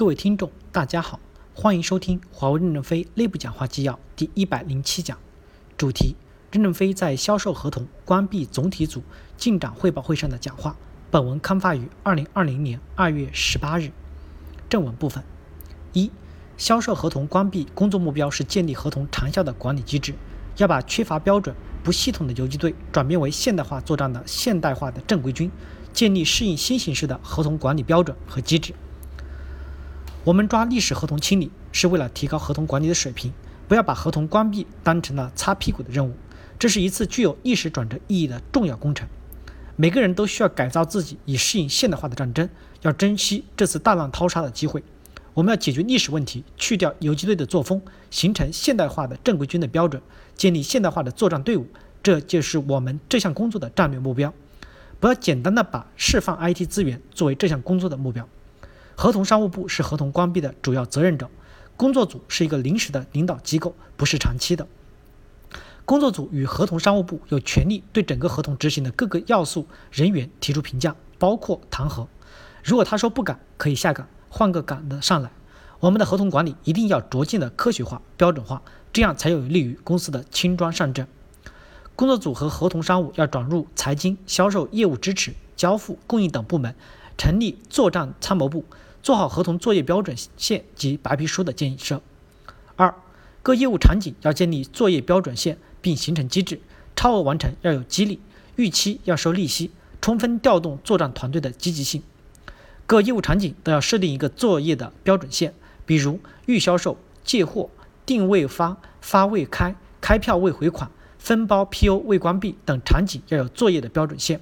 各位听众，大家好，欢迎收听华为任正非内部讲话纪要第一百零七讲，主题：任正非在销售合同关闭总体组进展汇报会上的讲话。本文刊发于二零二零年二月十八日。正文部分：一、销售合同关闭工作目标是建立合同长效的管理机制，要把缺乏标准、不系统的游击队转变为现代化作战的现代化的正规军。建立适应新形势的合同管理标准和机制。我们抓历史合同清理，是为了提高合同管理的水平，不要把合同关闭当成了擦屁股的任务。这是一次具有历史转折意义的重要工程。每个人都需要改造自己，以适应现代化的战争。要珍惜这次大浪淘沙的机会。我们要解决历史问题，去掉游击队的作风，形成现代化的正规军的标准，建立现代化的作战队伍。这就是我们这项工作的战略目标。不要简单的把释放 IT 资源作为这项工作的目标。合同商务部是合同关闭的主要责任者，工作组是一个临时的领导机构，不是长期的。工作组与合同商务部有权利对整个合同执行的各个要素、人员提出评价，包括弹劾。如果他说不敢，可以下岗，换个岗的上来。我们的合同管理一定要逐渐的科学化、标准化，这样才有利于公司的轻装上阵。工作组和合同商务要转入财经、销售、业务支持、交付、供应等部门，成立作战参谋部，做好合同作业标准线及白皮书的建设。二、各业务场景要建立作业标准线，并形成机制，超额完成要有激励，逾期要收利息，充分调动作战团队的积极性。各业务场景都要设定一个作业的标准线，比如预销售、借货、定位发、发未开、开票未回款。分包 PO 未关闭等场景要有作业的标准线，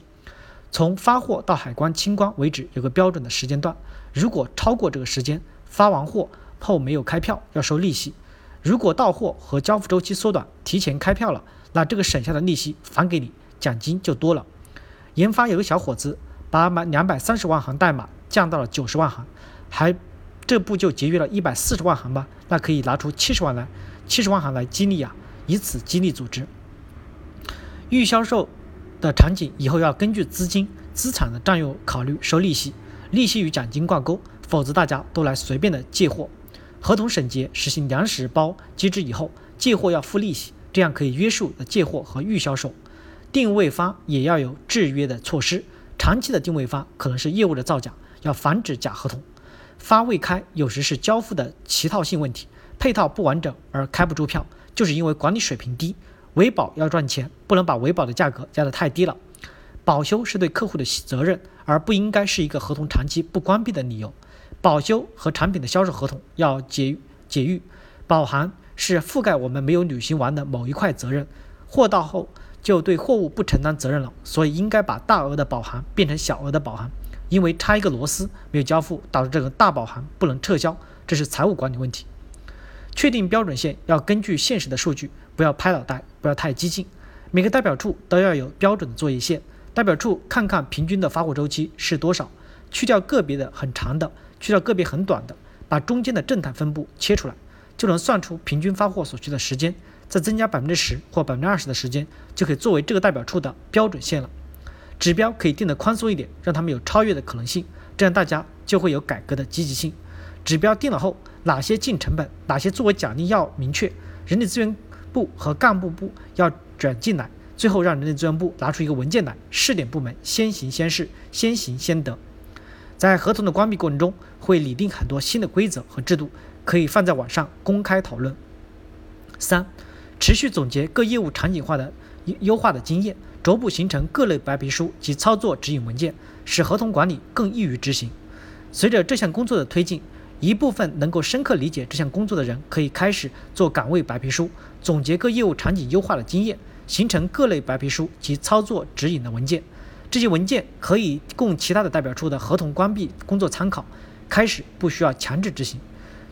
从发货到海关清关为止有个标准的时间段。如果超过这个时间，发完货后没有开票要收利息；如果到货和交付周期缩短，提前开票了，那这个省下的利息返给你，奖金就多了。研发有个小伙子把满两百三十万行代码降到了九十万行，还这不就节约了一百四十万行吗？那可以拿出七十万来，七十万行来激励啊，以此激励组织。预销售的场景以后要根据资金资产的占用考虑收利息，利息与奖金挂钩，否则大家都来随便的借货。合同审结实行粮食包机制以后，借货要付利息，这样可以约束的借货和预销售。定位发也要有制约的措施，长期的定位发可能是业务的造假，要防止假合同。发未开有时是交付的齐套性问题，配套不完整而开不出票，就是因为管理水平低。维保要赚钱，不能把维保的价格压得太低了。保修是对客户的责任，而不应该是一个合同长期不关闭的理由。保修和产品的销售合同要解解预，保函是覆盖我们没有履行完的某一块责任，货到后就对货物不承担责任了，所以应该把大额的保函变成小额的保函。因为差一个螺丝没有交付，导致这个大保函不能撤销，这是财务管理问题。确定标准线要根据现实的数据，不要拍脑袋，不要太激进。每个代表处都要有标准的作业线，代表处看看平均的发货周期是多少，去掉个别的很长的，去掉个别很短的，把中间的正态分布切出来，就能算出平均发货所需的时间，再增加百分之十或百分之二十的时间，就可以作为这个代表处的标准线了。指标可以定得宽松一点，让他们有超越的可能性，这样大家就会有改革的积极性。指标定了后。哪些进成本，哪些作为奖励要明确。人力资源部和干部部要转进来，最后让人力资源部拿出一个文件来，试点部门先行先试，先行先得。在合同的关闭过程中，会拟定很多新的规则和制度，可以放在网上公开讨论。三，持续总结各业务场景化的优化的经验，逐步形成各类白皮书及操作指引文件，使合同管理更易于执行。随着这项工作的推进。一部分能够深刻理解这项工作的人，可以开始做岗位白皮书，总结各业务场景优化的经验，形成各类白皮书及操作指引的文件。这些文件可以供其他的代表处的合同关闭工作参考。开始不需要强制执行。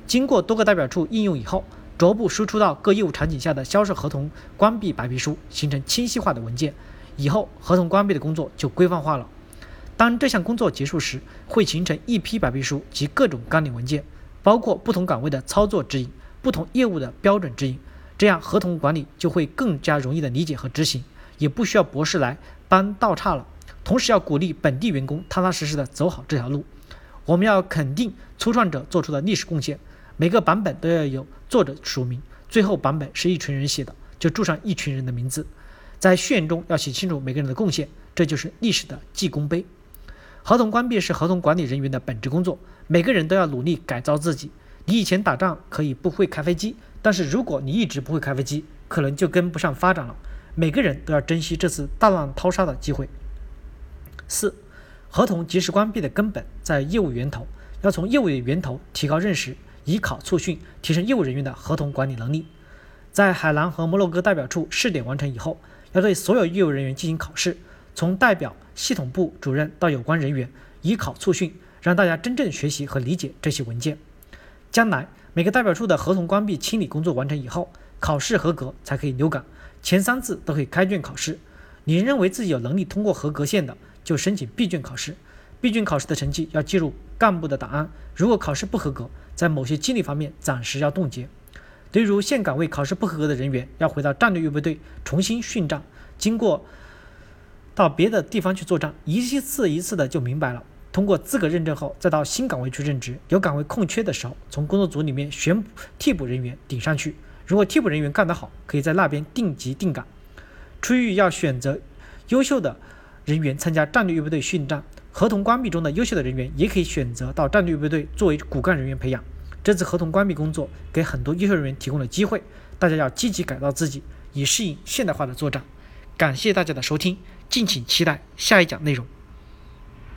经过多个代表处应用以后，逐步输出到各业务场景下的销售合同关闭白皮书，形成清晰化的文件。以后合同关闭的工作就规范化了。当这项工作结束时，会形成一批白皮书及各种纲领文件，包括不同岗位的操作指引、不同业务的标准指引。这样合同管理就会更加容易的理解和执行，也不需要博士来搬倒岔了。同时要鼓励本地员工踏踏实实的走好这条路。我们要肯定初创者做出的历史贡献，每个版本都要有作者署名，最后版本是一群人写的，就注上一群人的名字。在序言中要写清楚每个人的贡献，这就是历史的记功碑。合同关闭是合同管理人员的本职工作，每个人都要努力改造自己。你以前打仗可以不会开飞机，但是如果你一直不会开飞机，可能就跟不上发展了。每个人都要珍惜这次大浪淘沙的机会。四、合同及时关闭的根本在业务源头，要从业务的源头提高认识，以考促训，提升业务人员的合同管理能力。在海南和摩洛哥代表处试点完成以后。要对所有业务人员进行考试，从代表、系统部主任到有关人员，以考促训，让大家真正学习和理解这些文件。将来每个代表处的合同关闭清理工作完成以后，考试合格才可以留岗，前三次都可以开卷考试。你认为自己有能力通过合格线的，就申请闭卷考试。闭卷考试的成绩要记入干部的档案。如果考试不合格，在某些经理方面暂时要冻结。例如现岗位考试不合格的人员，要回到战略预备队重新训战，经过到别的地方去作战，一次一次的就明白了。通过资格认证后，再到新岗位去任职。有岗位空缺的时候，从工作组里面选补替补人员顶上去。如果替补人员干得好，可以在那边定级定岗。出狱要选择优秀的人员参加战略预备队训战。合同关闭中的优秀的人员，也可以选择到战略预备队作为骨干人员培养。这次合同关闭工作给很多优秀人员提供了机会，大家要积极改造自己，以适应现代化的作战。感谢大家的收听，敬请期待下一讲内容。